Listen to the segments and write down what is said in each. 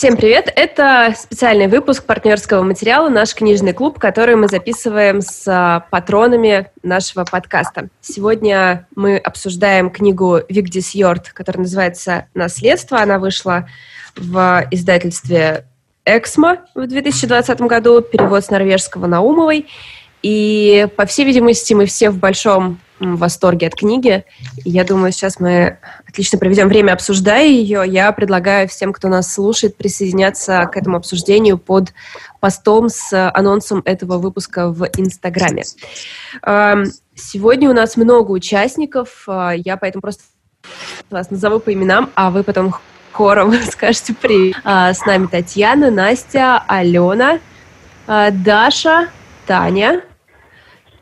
Всем привет! Это специальный выпуск партнерского материала «Наш книжный клуб», который мы записываем с а, патронами нашего подкаста. Сегодня мы обсуждаем книгу Вигдис Йорд, которая называется «Наследство». Она вышла в издательстве «Эксмо» в 2020 году, перевод с норвежского Наумовой. И, по всей видимости, мы все в большом в восторге от книги. Я думаю, сейчас мы отлично проведем время, обсуждая ее. Я предлагаю всем, кто нас слушает, присоединяться к этому обсуждению под постом с анонсом этого выпуска в Инстаграме. Сегодня у нас много участников. А, я поэтому просто вас назову по именам, а вы потом хором скажете привет. А, с нами Татьяна, Настя, Алена, а, Даша, Таня.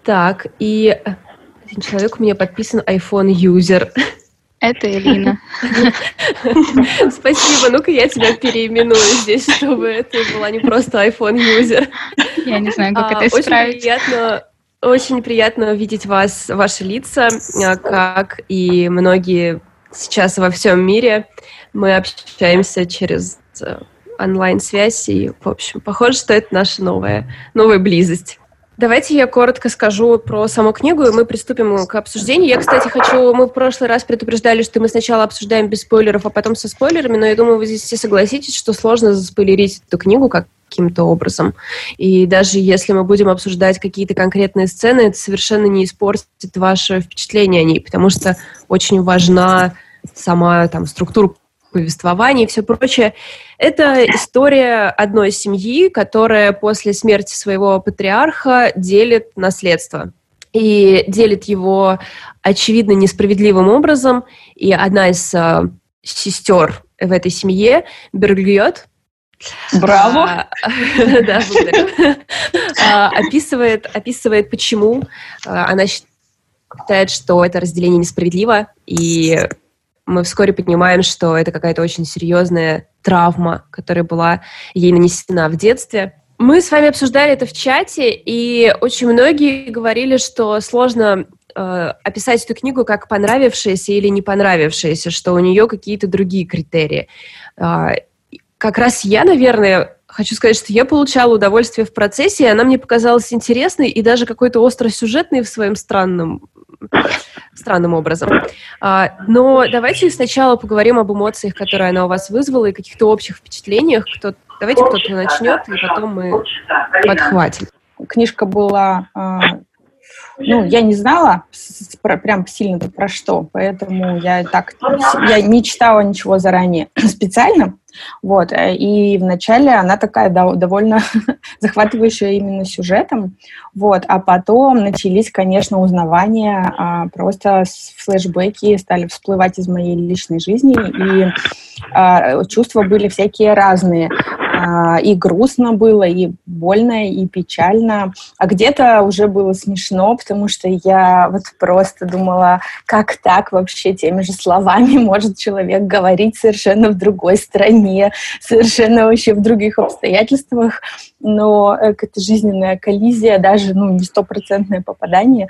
Так, и один человек у меня подписан iPhone юзер. Это Элина. Спасибо. Ну-ка я тебя переименую здесь, чтобы это была не просто iPhone юзер. Я не знаю, как а, это исправить. Очень приятно, очень приятно видеть вас, ваши лица, а, как и многие сейчас во всем мире. Мы общаемся через э, онлайн-связь, и, в общем, похоже, что это наша новая, новая близость. Давайте я коротко скажу про саму книгу, и мы приступим к обсуждению. Я, кстати, хочу... Мы в прошлый раз предупреждали, что мы сначала обсуждаем без спойлеров, а потом со спойлерами, но я думаю, вы здесь все согласитесь, что сложно заспойлерить эту книгу каким-то образом. И даже если мы будем обсуждать какие-то конкретные сцены, это совершенно не испортит ваше впечатление о ней, потому что очень важна сама там структура повествование и все прочее. Это история одной семьи, которая после смерти своего патриарха делит наследство. И делит его, очевидно, несправедливым образом. И одна из э, сестер в этой семье, Бергльот, Браво! А, да. А, описывает, описывает, почему а, она считает, что это разделение несправедливо, и мы вскоре понимаем, что это какая-то очень серьезная травма, которая была ей нанесена в детстве. Мы с вами обсуждали это в чате, и очень многие говорили, что сложно э, описать эту книгу как понравившаяся или не понравившаяся, что у нее какие-то другие критерии. Э, как раз я, наверное, хочу сказать, что я получала удовольствие в процессе, и она мне показалась интересной и даже какой-то остросюжетной в своем странном странным образом. А, но давайте сначала поговорим об эмоциях, которые она у вас вызвала, и каких-то общих впечатлениях. Кто, давайте кто-то начнет, и потом мы подхватим. Книжка была а, ну, я не знала про, прям сильно про что, поэтому я так, я не читала ничего заранее специально, вот, э, и вначале она такая довольно захватывающая именно сюжетом, вот, а потом начались, конечно, узнавания, а, просто флешбеки стали всплывать из моей личной жизни, и а, чувства были всякие разные. А, и грустно было, и больно, и печально. А где-то уже было смешно, потому что я вот просто думала, как так вообще теми же словами может человек говорить совершенно в другой стране, совершенно вообще в других обстоятельствах но это жизненная коллизия, даже ну, не стопроцентное попадание.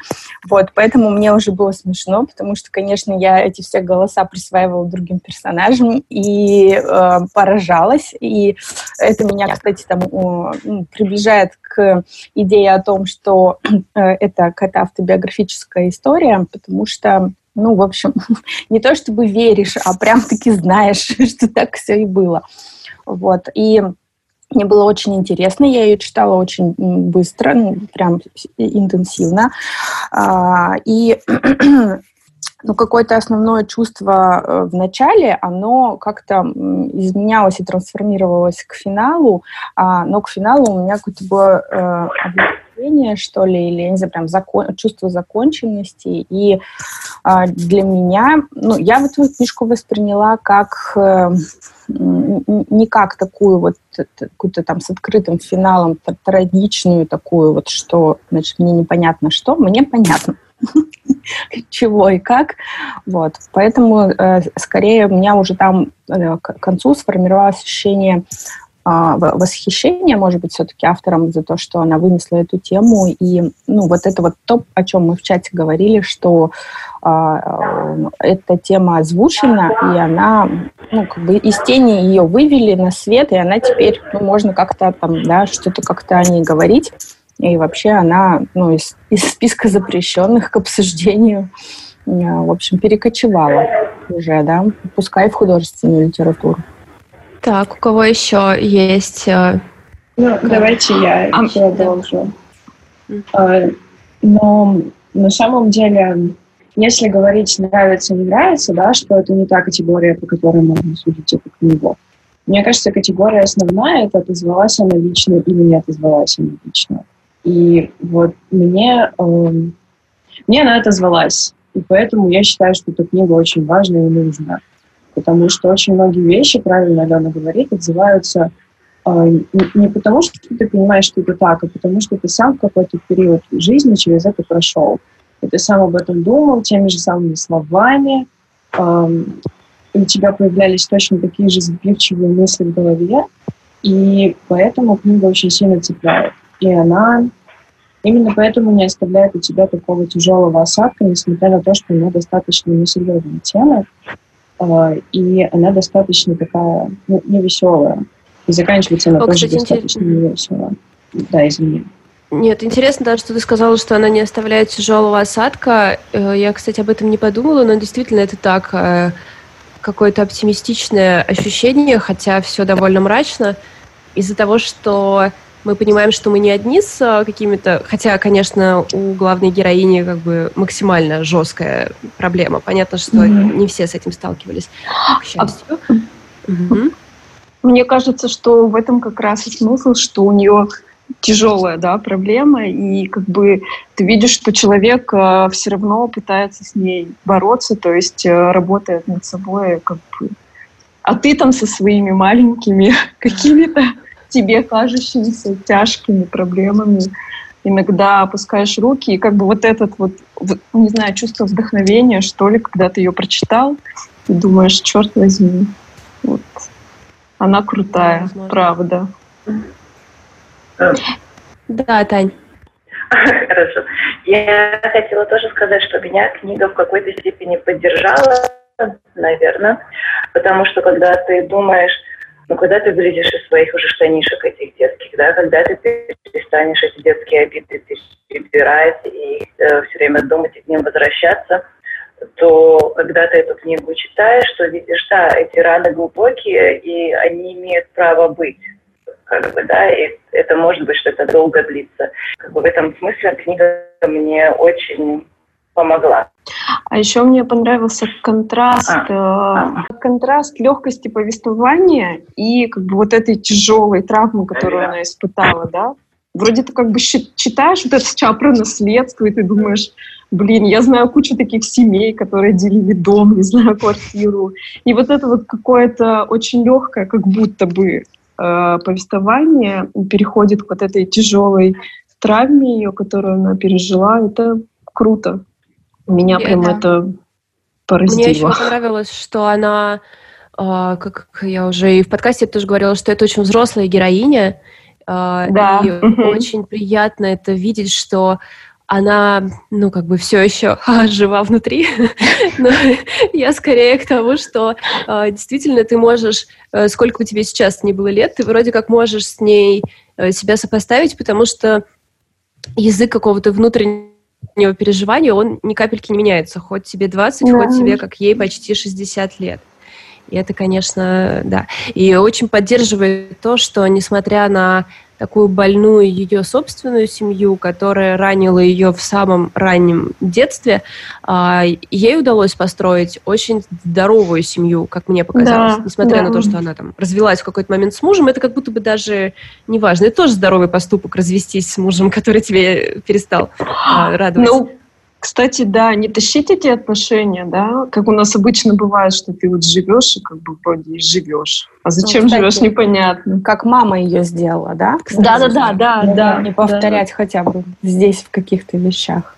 Вот, поэтому мне уже было смешно, потому что, конечно, я эти все голоса присваивала другим персонажам и э, поражалась. И это меня, кстати, там, э, приближает к идее о том, что э, это какая-то автобиографическая история, потому что ну, в общем, не то чтобы веришь, а прям-таки знаешь, что так все и было. Вот. И мне было очень интересно, я ее читала очень быстро, ну, прям интенсивно. А, и ну, какое-то основное чувство э, в начале, оно как-то изменялось и трансформировалось к финалу, а, но к финалу у меня какое-то было э, облегчение, что ли, или, я не знаю, прям закон, чувство законченности. И а, для меня, ну, я вот эту книжку восприняла как э, не как такую вот какую-то там с открытым финалом трагичную такую вот, что, значит, мне непонятно что, мне понятно чего и как. Вот. Поэтому э, скорее у меня уже там э, к концу сформировалось ощущение а, восхищение, может быть, все-таки автором за то, что она вынесла эту тему. И ну, вот это вот то, о чем мы в чате говорили, что а, эта тема озвучена, и она, ну, как бы из тени ее вывели на свет, и она теперь, ну, можно как-то там, да, что-то как-то о ней говорить. И вообще она, ну, из, из списка запрещенных к обсуждению, в общем, перекочевала уже, да, пускай в художественную литературу. Так, у кого еще есть? Э, ну, как? давайте я а, продолжу. Да. Но на самом деле, если говорить нравится, не нравится, да, что это не та категория, по которой можно судить эту книгу. Мне кажется, категория основная — это отозвалась она лично или не отозвалась она лично. И вот мне, э, мне она отозвалась. И поэтому я считаю, что эта книга очень важная и нужна потому что очень многие вещи, правильно Алена говорит, отзываются э, не потому, что ты понимаешь, что это так, а потому что ты сам в какой-то период жизни через это прошел. И ты сам об этом думал теми же самыми словами, э, у тебя появлялись точно такие же сбивчивые мысли в голове, и поэтому книга очень сильно цепляет. И она именно поэтому не оставляет у тебя такого тяжелого осадка, несмотря на то, что она достаточно несерьезная тема. А, и она достаточно такая, ну, невеселая. И заканчивается она О, тоже кстати, достаточно интерес... невесело. Да, извини. Нет, интересно, да, что ты сказала, что она не оставляет тяжелого осадка. Э, я, кстати, об этом не подумала, но действительно это так. Э, какое-то оптимистичное ощущение, хотя все довольно мрачно, из-за того, что мы понимаем, что мы не одни с а, какими-то... Хотя, конечно, у главной героини как бы максимально жесткая проблема. Понятно, что mm-hmm. не все с этим сталкивались, к счастью. А... Mm-hmm. Мне кажется, что в этом как раз и смысл, что у нее тяжелая да, проблема, и как бы ты видишь, что человек э, все равно пытается с ней бороться, то есть э, работает над собой, как бы. А ты там со своими маленькими какими-то тебе кажущимися тяжкими проблемами иногда опускаешь руки, и как бы вот этот вот, не знаю, чувство вдохновения, что ли, когда ты ее прочитал, и думаешь, черт возьми, вот, она крутая, да, правда. Да, Тань. Хорошо. Я хотела тоже сказать, что меня книга в какой-то степени поддержала, наверное, потому что когда ты думаешь, но ну, когда ты вылезешь из своих уже штанишек этих детских, да, когда ты перестанешь эти детские обиды перебирать и э, все время думать и к ним возвращаться, то когда ты эту книгу читаешь, то видишь, да, эти раны глубокие, и они имеют право быть. Как бы, да, и это может быть, что это долго длится. Как бы в этом смысле книга мне очень помогла. А еще мне понравился контраст, а. э, контраст легкости повествования и как бы вот этой тяжелой травмы, которую она испытала, да. Вроде ты как бы читаешь вот это сейчас про наследство, и ты думаешь, блин, я знаю кучу таких семей, которые делили дом, не знаю, квартиру. И вот это вот какое-то очень легкое, как будто бы э, повествование переходит к вот этой тяжелой травме ее, которую она пережила. Это круто. Меня прям это, это поразило. Мне еще понравилось, что она, а, как я уже и в подкасте тоже говорила, что это очень взрослая героиня. А, да. И очень приятно это видеть, что она, ну, как бы все еще жива внутри. Но я скорее к тому, что э, действительно ты можешь, э, сколько бы тебе сейчас не было лет, ты вроде как можешь с ней э, себя сопоставить, потому что язык какого-то внутреннего него переживания, он ни капельки не меняется. Хоть тебе 20, да. хоть тебе, как ей, почти 60 лет. И это, конечно, да. И очень поддерживает то, что, несмотря на такую больную ее собственную семью, которая ранила ее в самом раннем детстве, а, ей удалось построить очень здоровую семью, как мне показалось. Да, Несмотря да. на то, что она там развелась в какой-то момент с мужем, это как будто бы даже не важно. Это тоже здоровый поступок развестись с мужем, который тебе перестал а, радовать. Ну, кстати, да, не тащить эти отношения, да, как у нас обычно бывает, что ты вот живешь и как бы вроде и живешь. А зачем ну, живешь, непонятно. Как мама ее сделала, да? Да, да, да, да, да. Не повторять да, хотя бы здесь в каких-то вещах.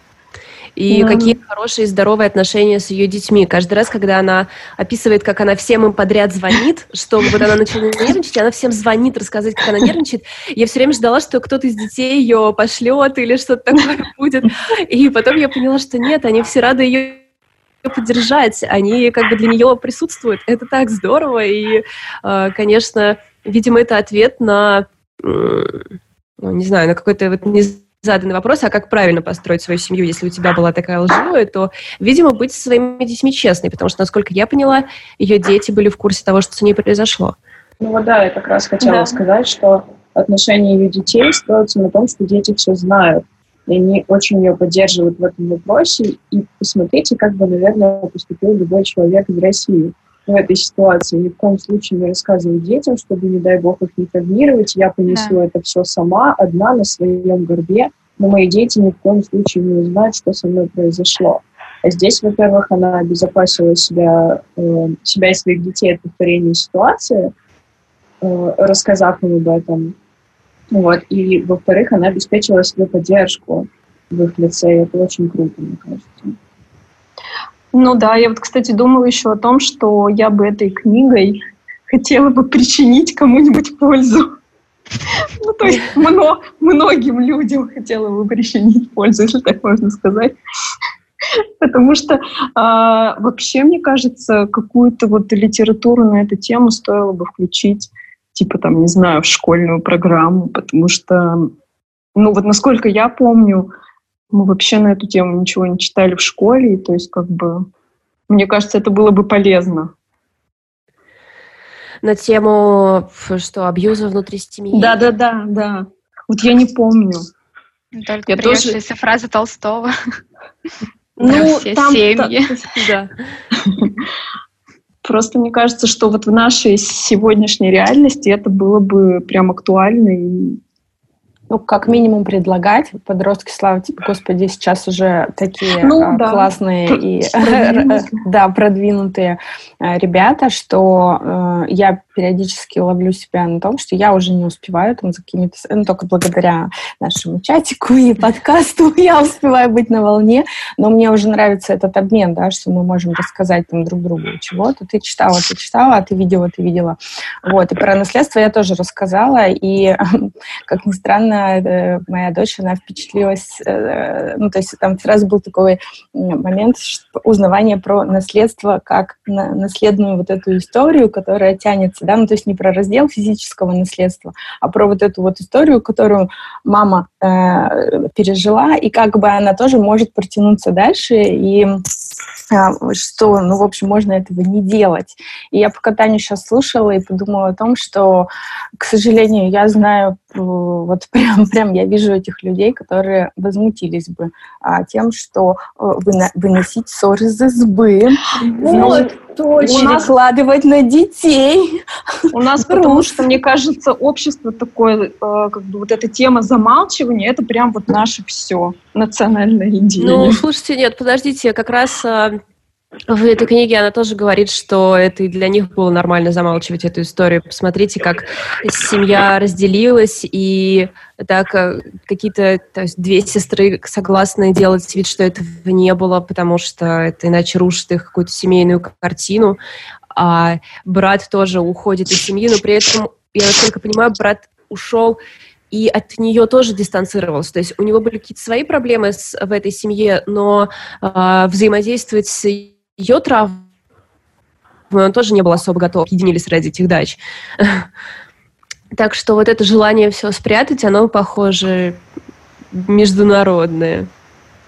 И mm какие хорошие здоровые отношения с ее детьми. Каждый раз, когда она описывает, как она всем им подряд звонит, что вот она начинает нервничать, она всем звонит, рассказывает, как она нервничает. Я все время ждала, что кто-то из детей ее пошлет или что-то такое будет. И потом я поняла, что нет, они все рады ее поддержать, они как бы для нее присутствуют. Это так здорово, и, э, конечно, видимо, это ответ на, ну, не знаю, на какой-то вот незаданный вопрос, а как правильно построить свою семью, если у тебя была такая лживая, то, видимо, быть со своими детьми честной, потому что, насколько я поняла, ее дети были в курсе того, что с ней произошло. Ну вот да, я как раз хотела да. сказать, что отношения ее детей строятся на том, что дети все знают и они очень ее поддерживают в этом вопросе. И посмотрите, как бы, наверное, поступил любой человек из России в этой ситуации. Ни в коем случае не рассказывать детям, чтобы, не дай бог, их не травмировать. Я понесу да. это все сама, одна, на своем горбе. Но мои дети ни в коем случае не узнают, что со мной произошло. А здесь, во-первых, она обезопасила себя, э, себя и своих детей от повторения ситуации, э, рассказав им об этом. Вот. И, во-вторых, она обеспечила себе поддержку в их лице, и это очень круто, мне кажется. Ну да, я вот, кстати, думала еще о том, что я бы этой книгой хотела бы причинить кому-нибудь пользу. Ну, то есть мно, многим людям хотела бы причинить пользу, если так можно сказать. Потому что а, вообще, мне кажется, какую-то вот литературу на эту тему стоило бы включить типа там, не знаю, в школьную программу, потому что, ну вот насколько я помню, мы вообще на эту тему ничего не читали в школе, и то есть как бы, мне кажется, это было бы полезно. На тему, что, абьюза внутри семьи? Да-да-да, да. Вот я не помню. Только я тоже... фраза Толстого. Ну, все там, семьи. да. Просто мне кажется, что вот в нашей сегодняшней реальности это было бы прям актуально и ну, как минимум предлагать. Подростки, слава тебе, Господи, сейчас уже такие ну, а, да. классные и да, продвинутые а, ребята, что э, я периодически ловлю себя на том, что я уже не успеваю там за какими-то... Ну, только благодаря нашему чатику и подкасту я успеваю быть на волне, но мне уже нравится этот обмен, да, что мы можем рассказать там друг другу чего-то. Ты читала, ты читала, а ты видела, ты видела. Вот, и про наследство я тоже рассказала, и, как ни странно, Э, моя дочь, она впечатлилась, э, ну, то есть там сразу был такой момент узнавания про наследство как на, наследную вот эту историю, которая тянется, да, ну, то есть не про раздел физического наследства, а про вот эту вот историю, которую мама э, пережила, и как бы она тоже может протянуться дальше, и э, что, ну, в общем, можно этого не делать. И я пока Таню сейчас слушала и подумала о том, что, к сожалению, я знаю вот прям, прям я вижу этих людей, которые возмутились бы а, тем, что э, выно, выносить ссоры из избы, вот, точно. перекладывать на детей. У нас, потому что, мне кажется, общество такое, э, как бы вот эта тема замалчивания, это прям вот наше все, национальная идея. Ну, слушайте, нет, подождите, как раз а, в этой книге она тоже говорит, что это и для них было нормально замалчивать эту историю. Посмотрите, как семья разделилась, и так э, какие-то то есть две сестры согласны делать вид, что этого не было, потому что это иначе рушит их какую-то семейную картину. А брат тоже уходит из семьи, но при этом, я насколько понимаю, брат ушел и от нее тоже дистанцировался. То есть у него были какие-то свои проблемы с, в этой семье, но э, взаимодействовать с ее травмы он тоже не был особо готов, объединились ради этих дач. Так что вот это желание все спрятать, оно, похоже, международное.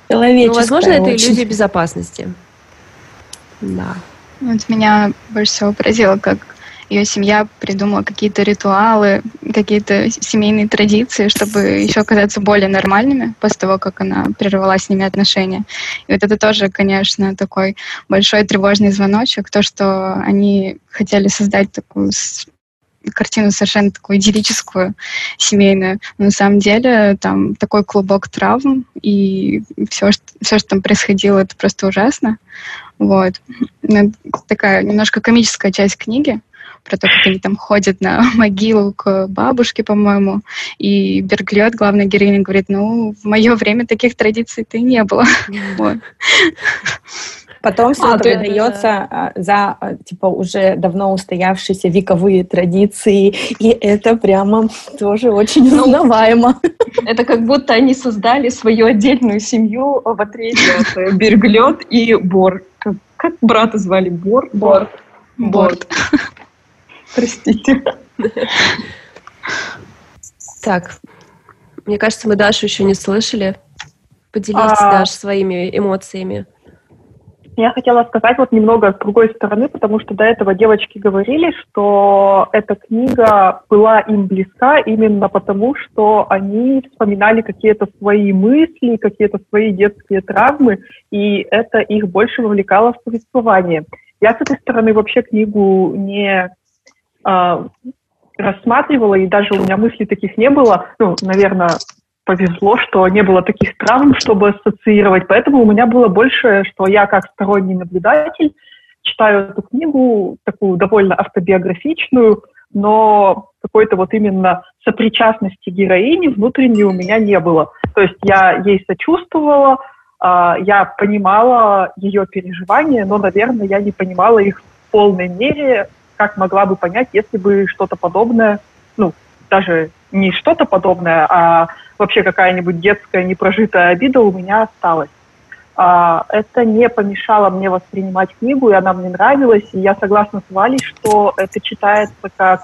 Ну, возможно, это иллюзия безопасности. Да. Вот меня больше всего поразило, как ее семья придумала какие-то ритуалы, какие-то семейные традиции, чтобы еще оказаться более нормальными после того, как она прервала с ними отношения. И вот это тоже, конечно, такой большой тревожный звоночек, то, что они хотели создать такую картину совершенно такую идиллическую, семейную. Но на самом деле там такой клубок травм, и все, что, все, что там происходило, это просто ужасно. Вот. Такая немножко комическая часть книги, про то, как они там ходят на могилу к бабушке, по-моему, и Берглет, главная героиня, говорит, ну, в мое время таких традиций-то не было. Потом все а, передается да. за типа уже давно устоявшиеся вековые традиции, и это прямо тоже очень ну, узнаваемо. Это как будто они создали свою отдельную семью в отряде от Берглет и Бор. Как, как брата звали? Бор? Бор. Бор. Простите. Так, мне кажется, мы Дашу еще не слышали. Поделитесь, а... Даш, своими эмоциями. Я хотела сказать вот немного с другой стороны, потому что до этого девочки говорили, что эта книга была им близка именно потому, что они вспоминали какие-то свои мысли, какие-то свои детские травмы, и это их больше вовлекало в повествование. Я с этой стороны вообще книгу не э, рассматривала, и даже у меня мыслей таких не было. Ну, наверное, повезло, что не было таких травм, чтобы ассоциировать. Поэтому у меня было больше, что я как сторонний наблюдатель читаю эту книгу, такую довольно автобиографичную, но какой-то вот именно сопричастности героини внутренней у меня не было. То есть я ей сочувствовала, а, я понимала ее переживания, но, наверное, я не понимала их в полной мере, как могла бы понять, если бы что-то подобное, ну, даже не что-то подобное, а вообще какая-нибудь детская непрожитая обида у меня осталась. А, это не помешало мне воспринимать книгу, и она мне нравилась, и я согласна с Валей, что это читается как,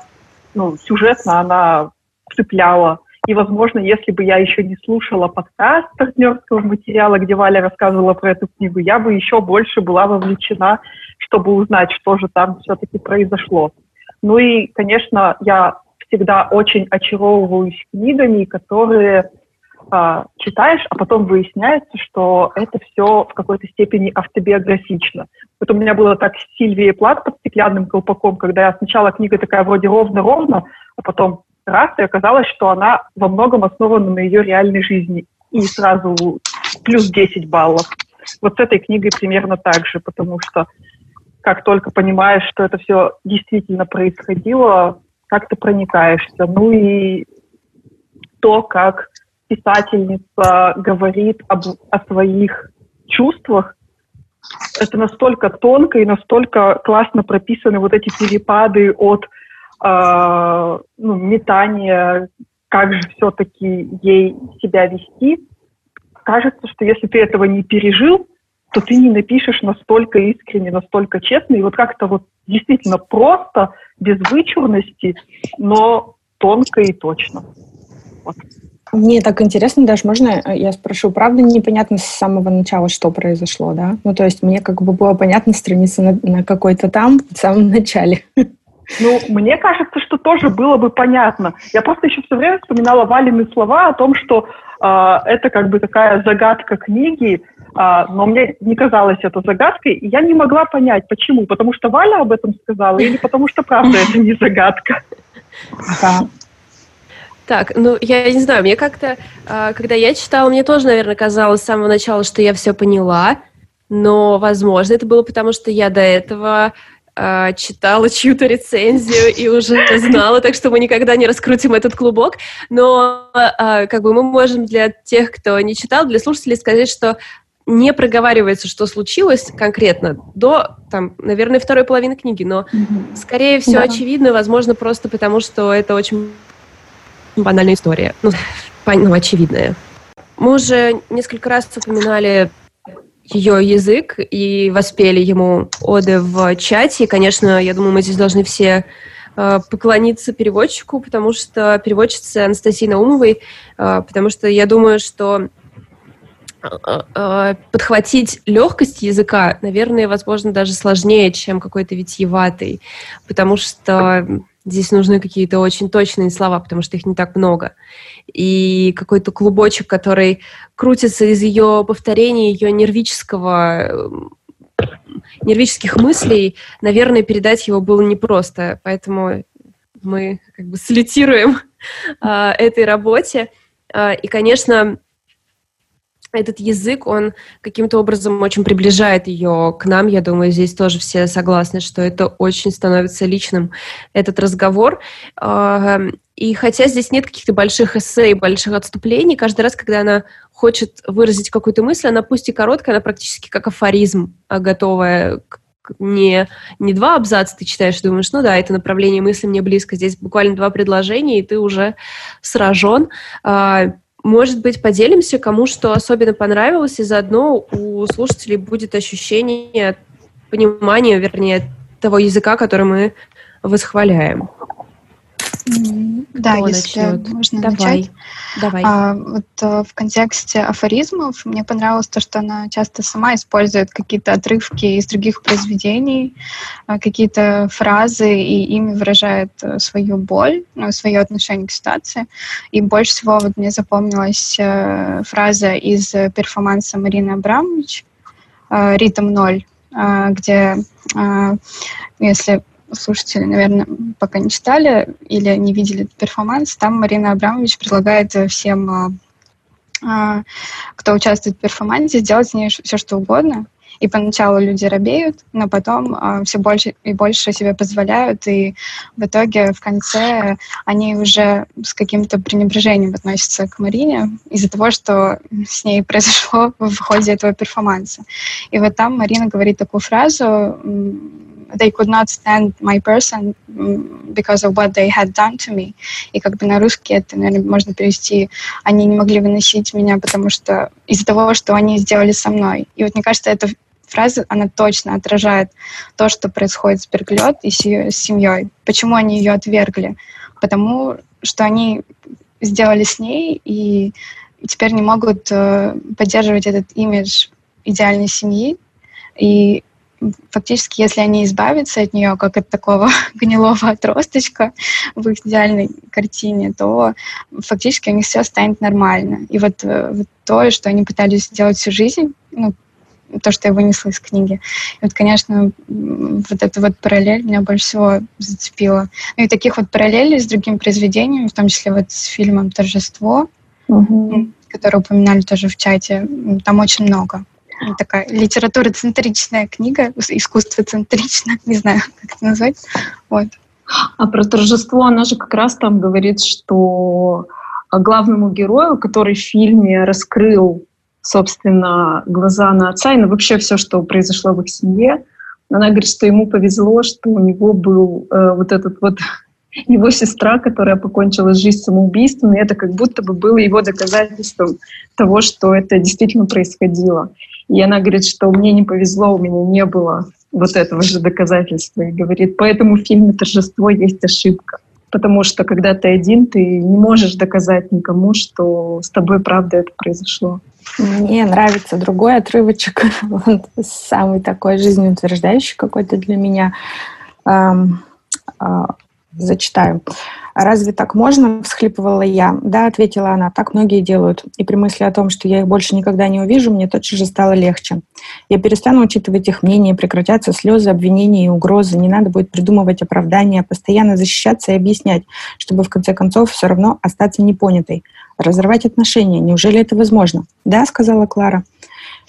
ну, сюжетно она цепляла. И, возможно, если бы я еще не слушала подкаст партнерского материала, где Валя рассказывала про эту книгу, я бы еще больше была вовлечена, чтобы узнать, что же там все-таки произошло. Ну и, конечно, я всегда очень очаровываюсь книгами, которые а, читаешь, а потом выясняется, что это все в какой-то степени автобиографично. Вот у меня было так с Сильвией Плат под стеклянным колпаком, когда я сначала книга такая вроде ровно-ровно, а потом раз, и оказалось, что она во многом основана на ее реальной жизни. И сразу плюс 10 баллов. Вот с этой книгой примерно так же, потому что как только понимаешь, что это все действительно происходило, как ты проникаешься. Ну и то, как писательница говорит об, о своих чувствах, это настолько тонко и настолько классно прописаны вот эти перепады от э, ну, метания, как же все-таки ей себя вести. Кажется, что если ты этого не пережил, то ты не напишешь настолько искренне, настолько честно. И вот как-то вот действительно просто, без вычурности, но тонко и точно. Вот. Мне так интересно, даже можно э, я спрошу, правда непонятно с самого начала, что произошло, да? Ну, то есть мне как бы было понятно страница на, на какой-то там, в самом начале. Ну, мне кажется, что тоже было бы понятно. Я просто еще все время вспоминала Валины слова о том, что э, это как бы такая загадка книги, а, но мне не казалось это загадкой, и я не могла понять, почему. Потому что Валя об этом сказала, или потому что правда это не загадка. Ага. Так, ну, я не знаю, мне как-то, а, когда я читала, мне тоже, наверное, казалось с самого начала, что я все поняла, но, возможно, это было потому, что я до этого а, читала чью-то рецензию и уже знала, так что мы никогда не раскрутим этот клубок. Но как бы мы можем для тех, кто не читал, для слушателей сказать, что не проговаривается, что случилось конкретно до, там, наверное, второй половины книги, но, mm-hmm. скорее всего, да. очевидно, возможно, просто потому, что это очень банальная история, ну, ну, очевидная. Мы уже несколько раз упоминали ее язык и воспели ему оды в чате. И, конечно, я думаю, мы здесь должны все э, поклониться переводчику, потому что переводчица Анастасии Наумовой, э, потому что я думаю, что Э, подхватить легкость языка, наверное, возможно, даже сложнее, чем какой-то витиеватый, потому что здесь нужны какие-то очень точные слова, потому что их не так много. И какой-то клубочек, который крутится из ее повторений, ее нервического нервических мыслей, наверное, передать его было непросто. Поэтому мы как бы солитируем э, этой работе. Э, и, конечно, этот язык, он каким-то образом очень приближает ее к нам. Я думаю, здесь тоже все согласны, что это очень становится личным, этот разговор. И хотя здесь нет каких-то больших эссе и больших отступлений, каждый раз, когда она хочет выразить какую-то мысль, она пусть и короткая, она практически как афоризм, а готовая не, не два абзаца ты читаешь, думаешь, ну да, это направление мысли мне близко. Здесь буквально два предложения, и ты уже сражен. Может быть, поделимся, кому что особенно понравилось, и заодно у слушателей будет ощущение понимания, вернее, того языка, который мы восхваляем. Да, Кто если начнет? можно Давай. начать. Давай. А, вот а, в контексте афоризмов мне понравилось то, что она часто сама использует какие-то отрывки из других произведений, а, какие-то фразы, и ими выражает а, свою боль, ну, свое отношение к ситуации. И больше всего вот мне запомнилась а, фраза из перформанса Марины Абрамович «Ритм ноль», а, где, а, если слушатели, наверное, пока не читали или не видели перформанс, там Марина Абрамович предлагает всем, а, а, кто участвует в перформансе, сделать с ней все, что угодно. И поначалу люди робеют, но потом э, все больше и больше себе позволяют, и в итоге в конце они уже с каким-то пренебрежением относятся к Марине из-за того, что с ней произошло в ходе этого перформанса. И вот там Марина говорит такую фразу they could not stand my person because of what they had done to me. И как бы на русский это, наверное, можно перевести, они не могли выносить меня, потому что из-за того, что они сделали со мной. И вот мне кажется, эта фраза, она точно отражает то, что происходит с Берглет и с, ее, семьей. Почему они ее отвергли? Потому что они сделали с ней и теперь не могут э, поддерживать этот имидж идеальной семьи. И фактически, если они избавятся от нее, как от такого гнилого отросточка в их идеальной картине, то фактически у них все станет нормально. И вот, э, вот то, что они пытались сделать всю жизнь, ну, то, что я вынесла из книги. И вот, конечно, вот эта вот параллель меня больше всего зацепила. Ну и таких вот параллелей с другими произведениями, в том числе вот с фильмом «Торжество», угу. который упоминали тоже в чате, там очень много такая литература-центричная книга, искусство-центричная, не знаю, как это назвать. Вот. А про торжество она же как раз там говорит, что главному герою, который в фильме раскрыл, собственно, глаза на отца и на вообще все, что произошло в их семье, она говорит, что ему повезло, что у него был э, вот этот вот его сестра, которая покончила жизнь самоубийством, и это как будто бы было его доказательством того, что это действительно происходило. И она говорит, что мне не повезло, у меня не было вот этого же доказательства. И говорит, поэтому в фильме «Торжество» есть ошибка. Потому что когда ты один, ты не можешь доказать никому, что с тобой правда это произошло. Мне нравится другой отрывочек, самый такой жизнеутверждающий какой-то для меня. Зачитаю. «Разве так можно?» — всхлипывала я. «Да», — ответила она, — «так многие делают. И при мысли о том, что я их больше никогда не увижу, мне тотчас же стало легче. Я перестану учитывать их мнение, прекратятся слезы, обвинения и угрозы. Не надо будет придумывать оправдания, постоянно защищаться и объяснять, чтобы в конце концов все равно остаться непонятой. Разорвать отношения. Неужели это возможно?» «Да», — сказала Клара.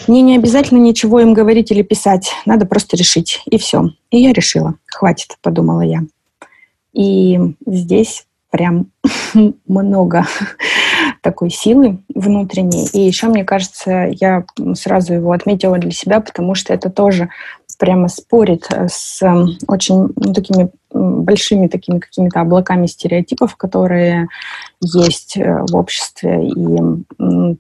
Мне не обязательно ничего им говорить или писать, надо просто решить, и все. И я решила. Хватит, подумала я. И здесь прям много такой силы внутренней. И еще, мне кажется, я сразу его отметила для себя, потому что это тоже прямо спорит с очень ну, такими большими такими какими-то облаками стереотипов, которые есть э, в обществе, и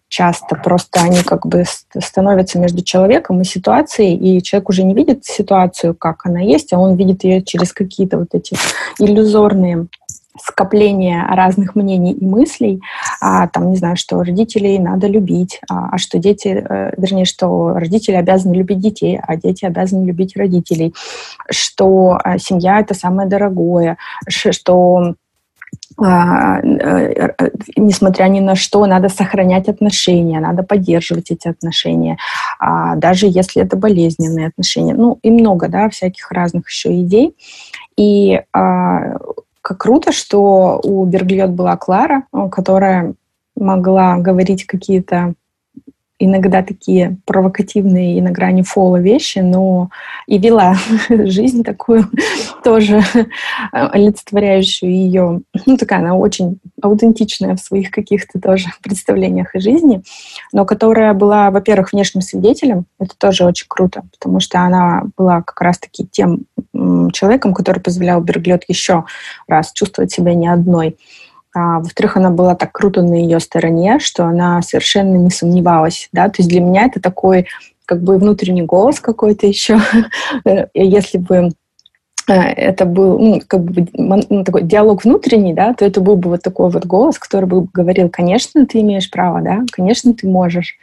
часто просто они как бы становятся между человеком и ситуацией, и человек уже не видит ситуацию, как она есть, а он видит ее через какие-то вот эти иллюзорные скопление разных мнений и мыслей, а, там, не знаю, что родителей надо любить, а, а что дети, э, вернее, что родители обязаны любить детей, а дети обязаны любить родителей, что а, семья — это самое дорогое, что а, э, э, несмотря ни на что, надо сохранять отношения, надо поддерживать эти отношения, а, даже если это болезненные отношения. Ну, и много, да, всяких разных еще идей. И как круто, что у Берглиот была Клара, которая могла говорить какие-то иногда такие провокативные и на грани фола вещи, но и вела жизнь такую тоже олицетворяющую ее. Ну, такая она очень аутентичная в своих каких-то тоже представлениях о жизни, но которая была, во-первых, внешним свидетелем. Это тоже очень круто, потому что она была как раз-таки тем человеком, который позволял Берглет еще раз чувствовать себя не одной. А, во-вторых, она была так круто на ее стороне, что она совершенно не сомневалась. Да? То есть для меня это такой как бы внутренний голос какой-то еще. Если бы э, это был ну, как бы ну, такой диалог внутренний, да, то это был бы вот такой вот голос, который бы говорил, конечно, ты имеешь право, да, конечно, ты можешь.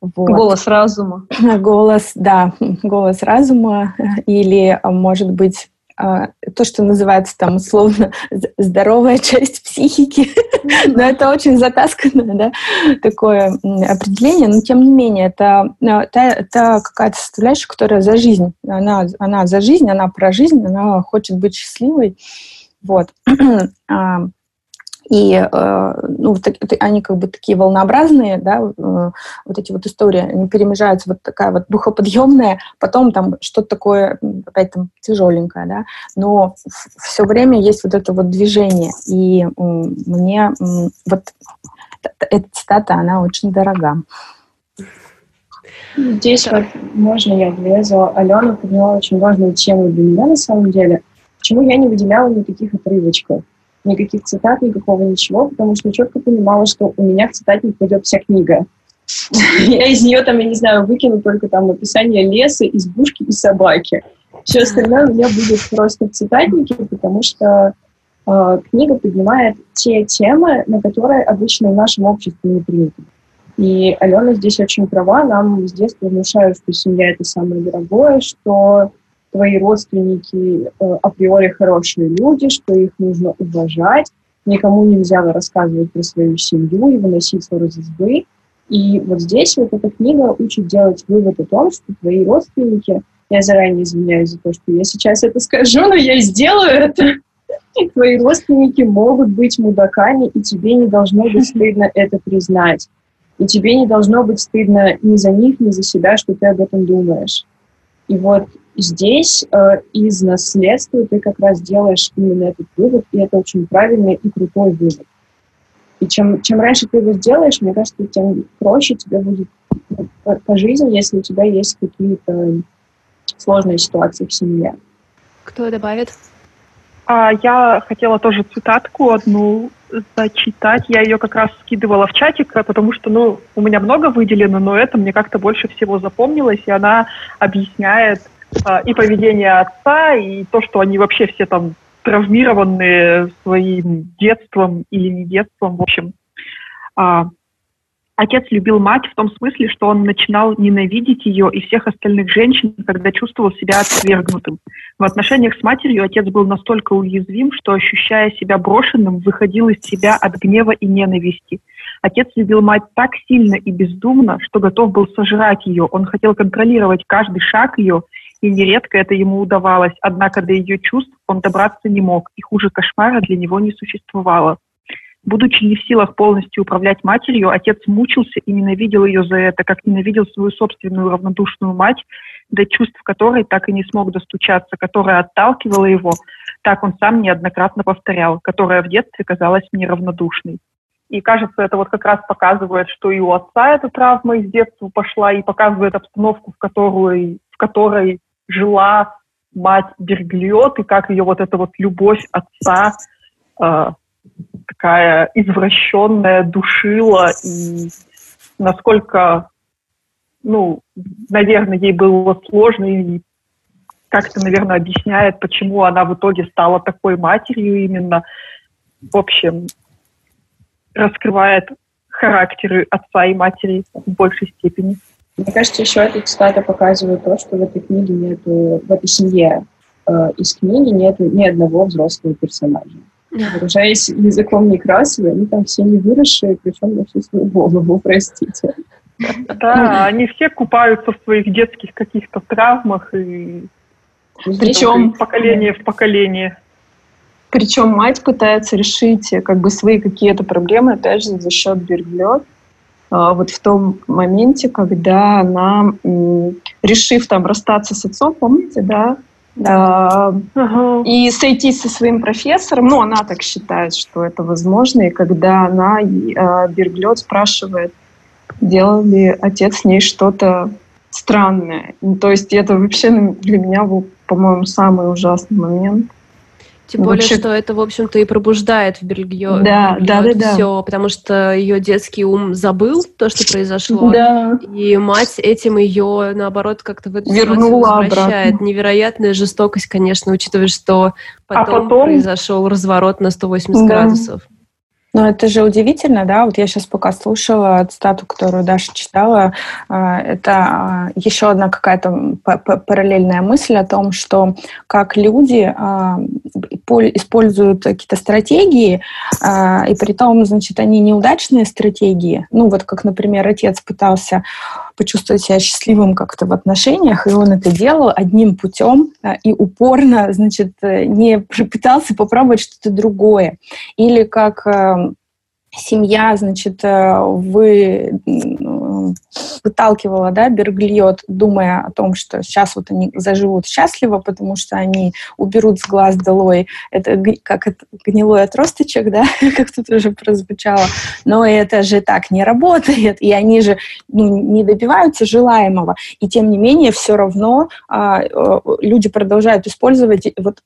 Вот. Голос разума. Голос, да, голос разума или, может быть, то, что называется там условно здоровая часть психики, но это очень затасканное, да, такое определение, но тем не менее это, это, это какая-то составляющая, которая за жизнь, она, она за жизнь, она про жизнь, она хочет быть счастливой, вот. И э, ну, они как бы такие волнообразные, да, э, вот эти вот истории, они перемежаются, вот такая вот духоподъемная, потом там что-то такое, опять там тяжеленькое, да, но все время есть вот это вот движение, и мне вот эта цитата, она очень дорога. Здесь вот можно я влезу. Алена подняла очень важную тему для меня на самом деле. Почему я не выделяла никаких отрывочков? Никаких цитат, никакого ничего, потому что четко понимала, что у меня в цитатник пойдет вся книга. Я из нее там, я не знаю, выкину только там описание леса, избушки и собаки. Все остальное у меня будет просто в цитатнике, потому что э, книга поднимает те темы, на которые обычно в нашем обществе не приняты. И Алена здесь очень права, нам с детства внушают, что семья — это самое дорогое, что твои родственники э, априори хорошие люди, что их нужно уважать, никому нельзя рассказывать про свою семью и выносить ссор из избы. И вот здесь вот эта книга учит делать вывод о том, что твои родственники, я заранее извиняюсь за то, что я сейчас это скажу, но я сделаю это, твои родственники могут быть мудаками, и тебе не должно быть стыдно это признать. И тебе не должно быть стыдно ни за них, ни за себя, что ты об этом думаешь. И вот здесь э, из наследства ты как раз делаешь именно этот вывод, и это очень правильный и крутой вывод. И чем, чем раньше ты его сделаешь, мне кажется, тем проще тебе будет по, по жизни, если у тебя есть какие-то сложные ситуации в семье. Кто добавит? А, я хотела тоже цитатку одну зачитать. Я ее как раз скидывала в чатик, потому что, ну, у меня много выделено, но это мне как-то больше всего запомнилось, и она объясняет и поведение отца, и то, что они вообще все там травмированные своим детством или не детством, в общем. А, отец любил мать в том смысле, что он начинал ненавидеть ее и всех остальных женщин, когда чувствовал себя отвергнутым. В отношениях с матерью отец был настолько уязвим, что, ощущая себя брошенным, выходил из себя от гнева и ненависти. Отец любил мать так сильно и бездумно, что готов был сожрать ее. Он хотел контролировать каждый шаг ее и нередко это ему удавалось, однако до ее чувств он добраться не мог, и хуже кошмара для него не существовало. Будучи не в силах полностью управлять матерью, отец мучился и ненавидел ее за это, как ненавидел свою собственную равнодушную мать, до чувств которой так и не смог достучаться, которая отталкивала его, так он сам неоднократно повторял, которая в детстве казалась мне равнодушной. И кажется, это вот как раз показывает, что и у отца эта травма из детства пошла, и показывает обстановку, в которой, в которой жила мать Берглиот, и как ее вот эта вот любовь отца э, такая извращенная душила, и насколько, ну, наверное, ей было сложно, и как-то, наверное, объясняет, почему она в итоге стала такой матерью именно. В общем, раскрывает характеры отца и матери в большей степени. Мне кажется, еще эта цитата показывает то, что в этой книге нету, в этой семье э, из книги нету ни одного взрослого персонажа. Выражаясь языком Некрасова, они там все не выросшие, причем на всю свою голову, простите. Да, они все купаются в своих детских каких-то травмах и причем поколение в поколение. Причем мать пытается решить как бы свои какие-то проблемы, опять же, за счет береглет вот в том моменте, когда она, решив там расстаться с отцом, помните, да, да. Ага. И сойтись со своим профессором, ну, она так считает, что это возможно, и когда она, э, Берглет спрашивает, делал ли отец с ней что-то странное. Ну, то есть это вообще для меня был, по-моему, самый ужасный момент. Тем более, Вообще... что это, в общем-то, и пробуждает в Бельгио, да, да, да, да. все, потому что ее детский ум забыл то, что произошло, да. и мать этим ее, наоборот, как-то в эту Вернула возвращает. Обратно. Невероятная жестокость, конечно, учитывая, что потом, а потом... произошел разворот на 180 да. градусов. Но это же удивительно, да, вот я сейчас пока слушала цитату, которую Даша читала, а, это а, еще одна какая-то параллельная мысль о том, что как люди а, используют какие-то стратегии, и при том, значит, они неудачные стратегии, ну вот как, например, отец пытался почувствовать себя счастливым как-то в отношениях, и он это делал одним путем и упорно, значит, не пытался попробовать что-то другое. Или как семья, значит, э, вы выталкивала, да, Берглиот, думая о том, что сейчас вот они заживут счастливо, потому что они уберут с глаз долой это как гнилой отросточек, да, как тут уже прозвучало, но это же так не работает, и они же ну, не добиваются желаемого, и тем не менее все равно а, люди продолжают использовать вот